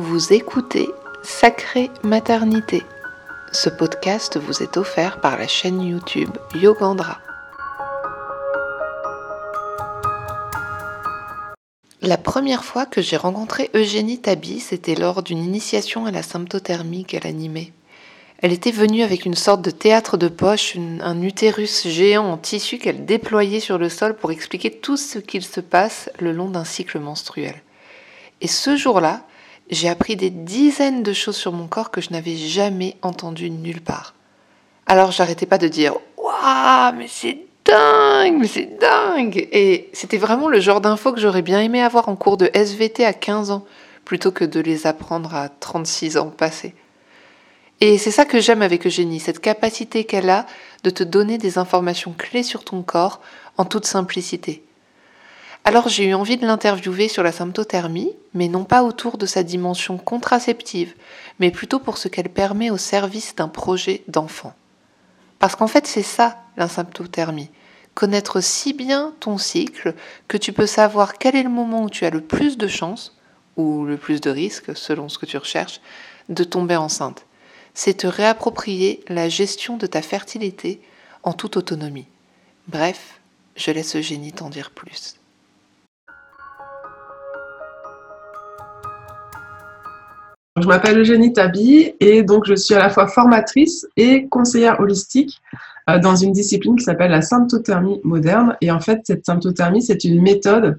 Vous écoutez Sacrée Maternité. Ce podcast vous est offert par la chaîne YouTube Yogandra. La première fois que j'ai rencontré Eugénie Tabi, c'était lors d'une initiation à la symptothermie qu'elle animait. Elle était venue avec une sorte de théâtre de poche, un utérus géant en tissu qu'elle déployait sur le sol pour expliquer tout ce qu'il se passe le long d'un cycle menstruel. Et ce jour-là, j'ai appris des dizaines de choses sur mon corps que je n'avais jamais entendues nulle part. Alors j'arrêtais pas de dire Waouh, mais c'est dingue, mais c'est dingue Et c'était vraiment le genre d'infos que j'aurais bien aimé avoir en cours de SVT à 15 ans, plutôt que de les apprendre à 36 ans passés. Et c'est ça que j'aime avec Eugénie, cette capacité qu'elle a de te donner des informations clés sur ton corps en toute simplicité. Alors j'ai eu envie de l'interviewer sur la symptothermie, mais non pas autour de sa dimension contraceptive, mais plutôt pour ce qu'elle permet au service d'un projet d'enfant. Parce qu'en fait c'est ça la symptothermie, connaître si bien ton cycle que tu peux savoir quel est le moment où tu as le plus de chances, ou le plus de risques selon ce que tu recherches, de tomber enceinte c'est te réapproprier la gestion de ta fertilité en toute autonomie. Bref, je laisse Eugénie t'en dire plus. Je m'appelle Eugénie Tabi et donc je suis à la fois formatrice et conseillère holistique euh, dans une discipline qui s'appelle la symptothermie moderne. Et en fait, cette symptothermie, c'est une méthode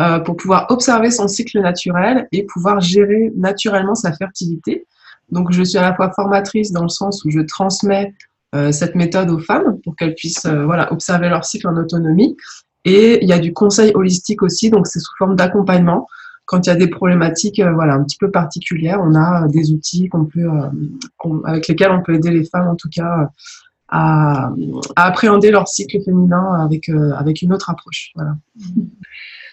euh, pour pouvoir observer son cycle naturel et pouvoir gérer naturellement sa fertilité. Donc, je suis à la fois formatrice dans le sens où je transmets euh, cette méthode aux femmes pour qu'elles puissent voilà, observer leur cycle en autonomie. Et il y a du conseil holistique aussi, donc c'est sous forme d'accompagnement. Quand il y a des problématiques euh, voilà, un petit peu particulières, on a des outils qu'on peut, avec lesquels on peut aider les femmes en tout cas à, à appréhender leur cycle féminin avec, avec une autre approche. Voilà.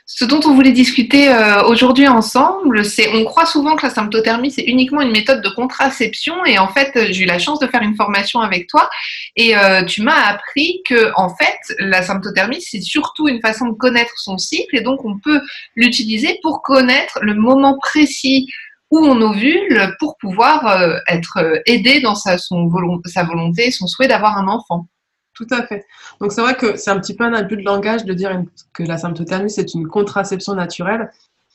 Ce dont on voulait discuter euh, aujourd'hui ensemble, c'est on croit souvent que la symptothermie c'est uniquement une méthode de contraception et en fait j'ai eu la chance de faire une formation avec toi et euh, tu m'as appris que en fait la symptothermie c'est surtout une façon de connaître son cycle et donc on peut l'utiliser pour connaître le moment précis où on ovule pour pouvoir euh, être aidé dans sa, sa volonté, son souhait d'avoir un enfant. Tout à fait. Donc c'est vrai que c'est un petit peu un abus de langage de dire que la symptothermie c'est une contraception naturelle.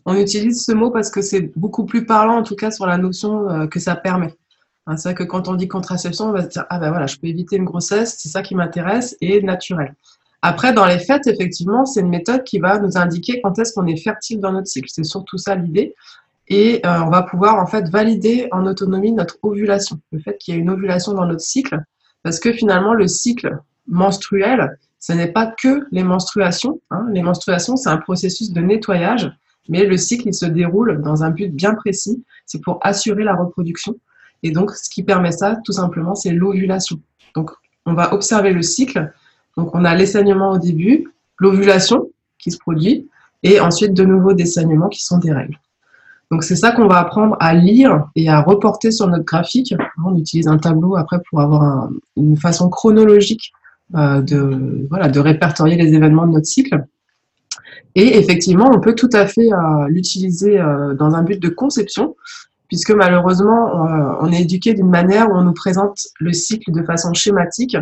On utilise ce mot parce que c'est beaucoup plus parlant en tout cas sur la notion euh, que ça permet. Hein, c'est vrai que quand on dit contraception, on va se dire ah ben voilà, je peux éviter une grossesse, c'est ça qui m'intéresse et naturel. Après, dans les faits, effectivement, c'est une méthode qui va nous indiquer quand est-ce qu'on est fertile dans notre cycle. C'est surtout ça l'idée. Et euh, on va pouvoir en fait valider en autonomie notre ovulation, le fait qu'il y ait une ovulation dans notre cycle, parce que finalement le cycle menstruelle, ce n'est pas que les menstruations. Hein. Les menstruations, c'est un processus de nettoyage, mais le cycle, il se déroule dans un but bien précis. C'est pour assurer la reproduction. Et donc, ce qui permet ça, tout simplement, c'est l'ovulation. Donc, on va observer le cycle. Donc, on a les saignements au début, l'ovulation qui se produit, et ensuite de nouveau des saignements qui sont des règles. Donc c'est ça qu'on va apprendre à lire et à reporter sur notre graphique. On utilise un tableau après pour avoir une façon chronologique de, voilà, de répertorier les événements de notre cycle. Et effectivement, on peut tout à fait euh, l'utiliser euh, dans un but de conception, puisque malheureusement, on est éduqué d'une manière où on nous présente le cycle de façon schématique,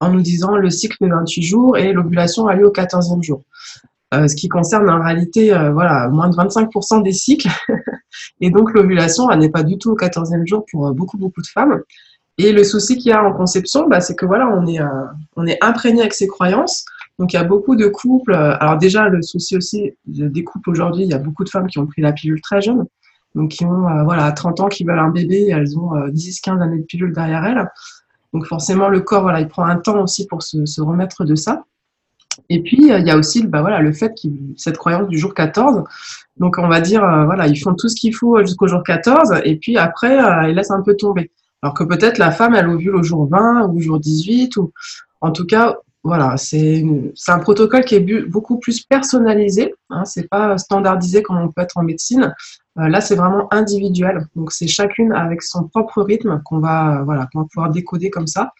en nous disant le cycle de 28 jours et l'ovulation a lieu au 14e jour. ce qui concerne en réalité voilà, moins de 25% des cycles. et donc l'ovulation, n'est pas du tout au 14e jour pour beaucoup, beaucoup de femmes. Et le souci qu'il y a en conception, bah, c'est que voilà, on est, euh, imprégné avec ces croyances. Donc il y a beaucoup de couples. Euh, alors déjà, le souci aussi des couples aujourd'hui, il y a beaucoup de femmes qui ont pris la pilule très jeune. Donc qui ont euh, voilà, 30 ans, qui veulent un bébé, elles ont 10-15 années de pilule derrière elles. Donc forcément, le corps, voilà, il prend un temps aussi pour se, remettre de ça. Et puis, il y a aussi bah, voilà, le fait qu'il cette croyance du jour 14. Donc, on va dire, voilà, ils font tout ce qu'il faut jusqu'au jour 14, et puis après, ils laissent un peu tomber. Alors que peut-être la femme, elle ovule au jour 20 ou au jour 18, ou en tout cas, voilà, c'est un protocole qui est beaucoup plus personnalisé. Hein, c'est pas standardisé comme on peut être en médecine. Euh, là, c'est vraiment individuel. Donc, c'est chacune avec son propre rythme qu'on va, voilà, qu'on va pouvoir décoder comme ça.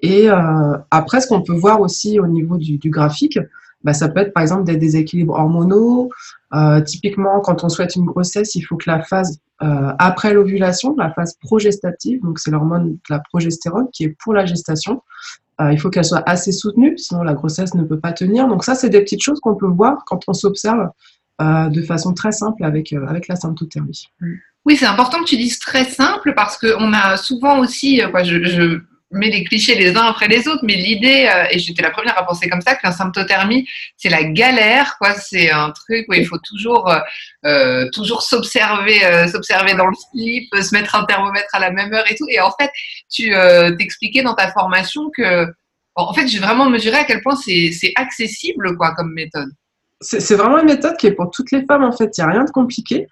Et euh, après, ce qu'on peut voir aussi au niveau du, graphique, bah, ça peut être par exemple des déséquilibres hormonaux. Euh, typiquement, quand on souhaite une grossesse, il faut que la phase euh, après l'ovulation, la phase progestative, donc c'est l'hormone de la progestérone qui est pour la gestation, euh, il faut qu'elle soit assez soutenue, sinon la grossesse ne peut pas tenir. Donc ça, c'est des petites choses qu'on peut voir quand on s'observe de façon très simple avec, avec la symptothermie. Oui, c'est important que tu dises très simple parce qu'on a souvent aussi, quoi, je, je mets les clichés les uns après les autres, mais l'idée, euh, et j'étais la première à penser comme ça, que la symptothermie, c'est la galère, quoi. C'est un truc où il faut toujours, euh, euh toujours s'observer, s'observer dans le slip, se mettre un thermomètre à la même heure et tout. Et en fait, tu t'expliquais dans ta formation que, en fait, j'ai vraiment mesuré à quel point c'est accessible, quoi, comme méthode. C'est vraiment une méthode qui est pour toutes les femmes, en fait. Il n'y a rien de compliqué.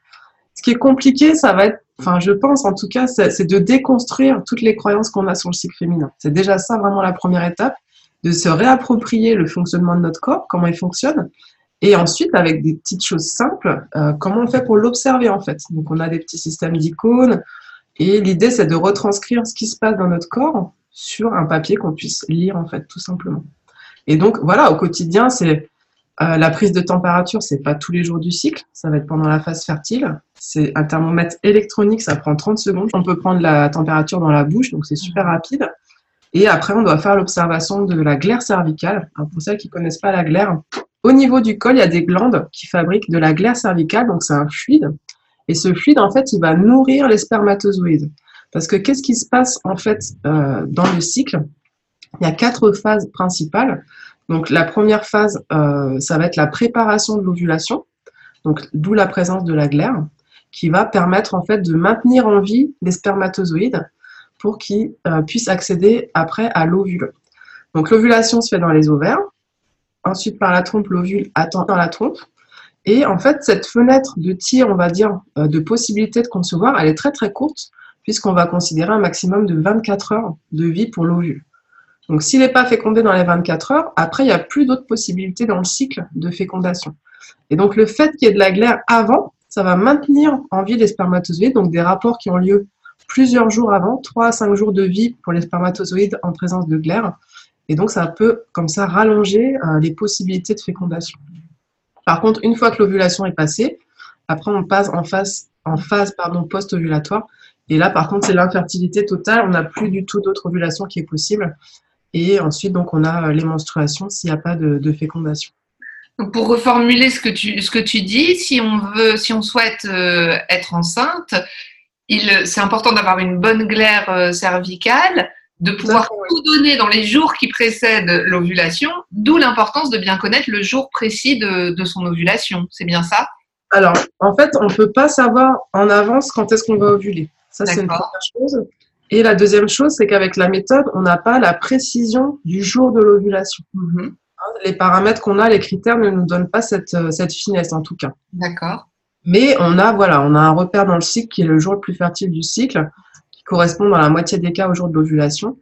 Ce qui est compliqué, ça va être enfin je pense en tout cas, c'est de déconstruire toutes les croyances qu'on a sur le cycle féminin. C'est déjà ça vraiment la première étape, de se réapproprier le fonctionnement de notre corps, comment il fonctionne, et ensuite avec des petites choses simples, euh, comment on fait pour l'observer en fait. Donc on a des petits systèmes d'icônes, et l'idée c'est de retranscrire ce qui se passe dans notre corps sur un papier qu'on puisse lire en fait tout simplement. Et donc voilà, au quotidien, c'est euh, la prise de température, c'est pas tous les jours du cycle, ça va être pendant la phase fertile. C'est un thermomètre électronique, ça prend 30 secondes. On peut prendre la température dans la bouche, donc c'est super rapide. Et après, on doit faire l'observation de la glaire cervicale. pour ceux qui connaissent pas la glaire, au niveau du col, il y a des glandes qui fabriquent de la glaire cervicale, donc c'est un fluide. Et ce fluide, en fait, il va nourrir les spermatozoïdes. Parce que qu'est-ce qui se passe en fait euh, dans le cycle? Il y a quatre phases principales. Donc la première phase, euh, ça va être la préparation de l'ovulation, donc d'où la présence de la glaire, qui va permettre en fait de maintenir en vie les spermatozoïdes pour qu'ils euh, puissent accéder après à l'ovule. Donc l'ovulation se fait dans les ovaires, ensuite par la trompe, l'ovule attend dans la trompe. Et en fait, cette fenêtre de tir, on va dire, euh, de possibilité de concevoir, elle est très très courte, puisqu'on va considérer un maximum de 24 heures de vie pour l'ovule. Donc, s'il n'est pas fécondé dans les 24 heures, après, il n'y a plus d'autres possibilités dans le cycle de fécondation. Et donc, le fait qu'il y ait de la glaire avant, ça va maintenir en vie les spermatozoïdes, donc des rapports qui ont lieu plusieurs jours avant, 3 à 5 jours de vie pour les spermatozoïdes en présence de glaire. Et donc, ça peut, comme ça, rallonger euh, les possibilités de fécondation. Par contre, une fois que l'ovulation est passée, après, on passe en phase, en phase post-ovulatoire. Et là, par contre, c'est l'infertilité totale. On n'a plus du tout d'autre ovulation qui est possible. Et ensuite, donc, on a euh, les menstruations s'il n'y a pas de, fécondation. pour reformuler ce que tu, ce que tu dis, si on veut, si on souhaite euh, être enceinte, c'est important d'avoir une bonne glaire euh, cervicale, de pouvoir tout donner dans les jours qui précèdent l'ovulation, d'où l'importance de bien connaître le jour précis de, de son ovulation. C'est bien ça? Alors, en fait, on ne peut pas savoir en avance quand est-ce qu'on va ovuler. Ça, c'est une première chose. Et la deuxième chose, c'est qu'avec la méthode, on n'a pas la précision du jour de l'ovulation. Mhm. Les paramètres qu'on a, les critères ne nous donnent pas cette, euh, cette finesse en tout cas. D'accord. Mais on a, voilà, on a un repère dans le cycle qui est le jour le plus fertile du cycle, qui correspond dans la moitié des cas au jour de l'ovulation.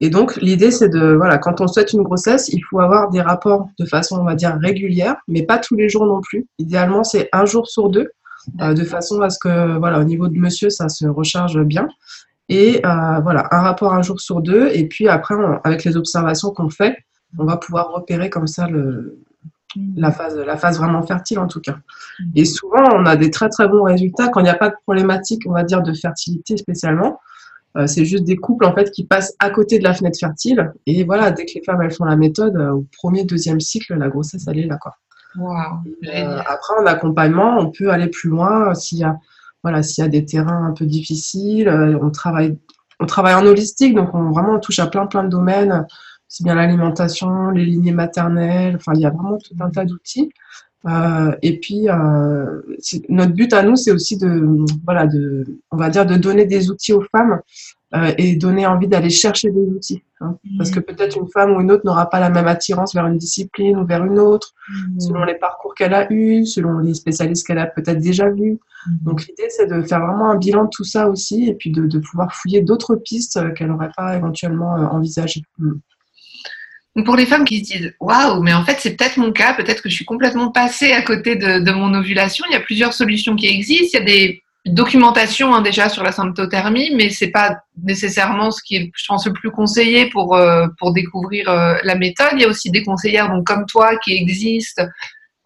Et donc, l'idée, c'est de, voilà, quand on souhaite une grossesse, il faut avoir des rapports de façon, on va dire, régulière, mais pas tous les jours non plus. Idéalement, c'est un jour sur deux, euh, de façon à ce que, voilà, au niveau de monsieur, ça se recharge bien. Et euh, voilà, un rapport un jour sur deux. Et puis après, avec les observations qu'on fait, on va pouvoir repérer comme ça le, la, phase, la phase vraiment fertile en tout cas. Et souvent, on a des très très bons résultats quand il n'y a pas de problématique, on va dire, de fertilité spécialement. Euh, c'est juste des couples en fait qui passent à côté de la fenêtre fertile. Et voilà, dès que les femmes elles font la méthode, euh, au premier, deuxième cycle, la grossesse elle est là quoi. après en accompagnement, on peut aller plus loin s'il y a voilà, s'il y a des terrains un peu difficiles, euh, on travaille, on travaille en holistique, donc on vraiment touche à plein plein de domaines, c'est bien l'alimentation, les lignées maternelles, enfin il y a vraiment tout un tas d'outils. Euh, et puis euh, notre but à nous, c'est aussi de, voilà, de, on va dire, de donner des outils aux femmes euh, et donner envie d'aller chercher des outils. Hein. Mmh. Parce que peut-être une femme ou une autre n'aura pas la même attirance vers une discipline ou vers une autre, mmh. selon les parcours qu'elle a eus, selon les spécialistes qu'elle a peut-être déjà vus. Mmh. Donc l'idée, c'est de faire vraiment un bilan de tout ça aussi et puis de, de pouvoir fouiller d'autres pistes qu'elle n'aurait pas éventuellement euh, envisagées. Pour les femmes qui se disent waouh, mais en fait c'est peut-être mon cas, peut-être que je suis complètement passée à côté de, de mon ovulation. Il y a plusieurs solutions qui existent. Il y a des documentation hein, déjà sur la symptothermie, mais c'est pas nécessairement ce qui est, je pense, le plus conseillé pour euh, pour découvrir euh, la méthode. Il y a aussi des conseillères, donc comme toi, qui existent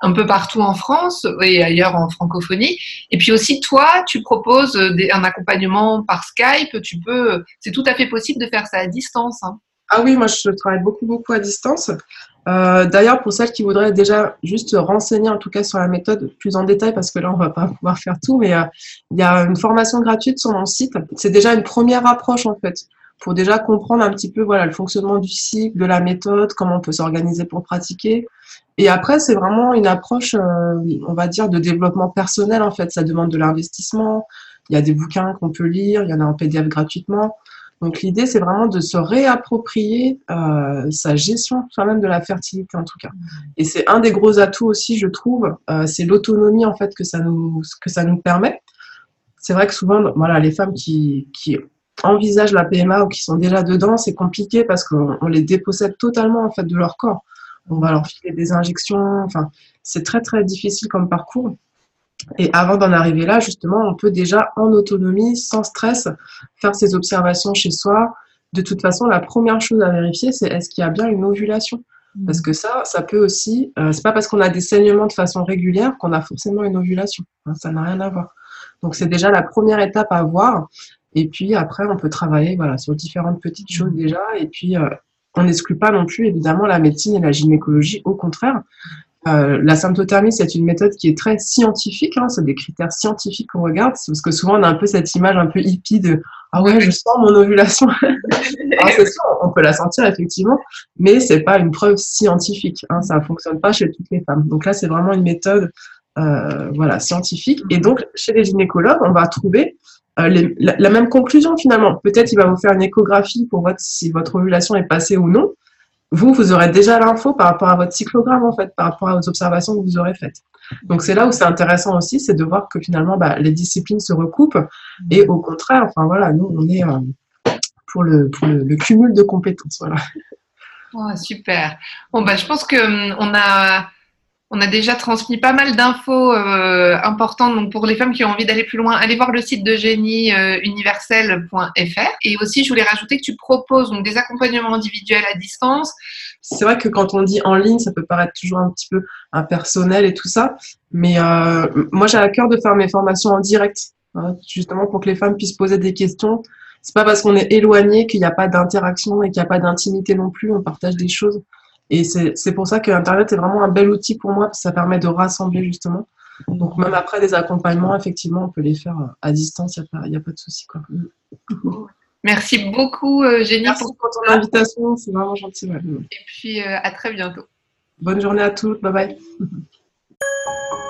un peu partout en France et ailleurs en francophonie. Et puis aussi, toi, tu proposes un accompagnement par Skype. Tu peux, c'est tout à fait possible de faire ça à distance. Hein. Ah oui, moi je travaille beaucoup beaucoup à distance. Euh, d'ailleurs, pour celles qui voudraient déjà juste renseigner en tout cas sur la méthode plus en détail, parce que là on va pas pouvoir faire tout, mais euh, il y a une formation gratuite sur mon site. C'est déjà une première approche en fait, pour déjà comprendre un petit peu voilà le fonctionnement du cycle, de la méthode, comment on peut s'organiser pour pratiquer. Et après, c'est vraiment une approche, euh, on va dire, de développement personnel en fait. Ça demande de l'investissement. Il y a des bouquins qu'on peut lire, il y en a en PDF gratuitement. Donc l'idée, c'est vraiment de se réapproprier euh, sa gestion quand même de la fertilité en tout cas. Et c'est un des gros atouts aussi, je trouve, euh, c'est l'autonomie en fait que ça nous que ça nous permet. C'est vrai que souvent, voilà, les femmes qui, qui envisagent la PMA ou qui sont déjà dedans, c'est compliqué parce qu'on les dépossède totalement en fait de leur corps. On va leur filer des injections. Enfin, c'est très très difficile comme parcours. Et avant d'en arriver là, justement, on peut déjà en autonomie, sans stress, faire ses observations chez soi. De toute façon, la première chose à vérifier, c'est est-ce qu'il y a bien une ovulation? Mmh. Parce que ça, ça peut aussi. Euh, c'est pas parce qu'on a des saignements de façon régulière qu'on a forcément une ovulation. Hein, ça n'a rien à voir. Donc c'est déjà la première étape à voir. Et puis après, on peut travailler voilà sur différentes petites choses mmh. déjà. Et puis euh, on n'exclut pas non plus évidemment la médecine et la gynécologie. Au contraire, euh, la symptothermie, c'est une méthode qui est très scientifique. Hein, c'est des critères scientifiques qu'on regarde, parce que souvent on a un peu cette image un peu hippie de ah ouais, je sens mon ovulation. on peut la sentir effectivement, mais c'est pas une preuve scientifique. Hein, ça fonctionne pas chez toutes les femmes. Donc là, c'est vraiment une méthode euh, voilà scientifique. Et donc chez les gynécologues, on va trouver euh, la, la, même conclusion finalement. Peut-être il va vous faire une échographie pour voir si votre ovulation est passée ou non vous, vous aurez déjà l'info par rapport à votre cyclogramme, en fait, par rapport aux observations que vous aurez faites. Donc, c'est là où c'est intéressant aussi, c'est de voir que finalement, bah, les disciplines se recoupent et au contraire, enfin voilà, nous, on est euh, pour, le, cumul de compétences. Voilà. Oh, super. Bon, bah, je pense qu'on hum, a on a déjà transmis pas mal d'infos euh, importantes donc pour les femmes qui ont envie d'aller plus loin. Allez voir le site de génieuniversel.fr. Euh, Et aussi, je voulais rajouter que tu proposes donc, des accompagnements individuels à distance. C'est vrai que quand on dit en ligne, ça peut paraître toujours un petit peu impersonnel et tout ça. Mais euh, moi, j'ai à cœur de faire mes formations en direct, hein, justement pour que les femmes puissent poser des questions. C'est pas parce qu'on est éloigné qu'il n'y a pas d'interaction et qu'il n'y a pas d'intimité non plus. On partage des choses. Et c'est pour ça que Internet est vraiment un bel outil pour moi, parce que ça permet de rassembler justement. Donc même après des accompagnements, effectivement, on peut les faire à distance, il n'y a, pas de souci. Quoi. Merci beaucoup, euh, Génie, Merci pour ton invitation, c'est vraiment gentil. Et puis euh, à très bientôt. Bonne journée à toutes, bye bye.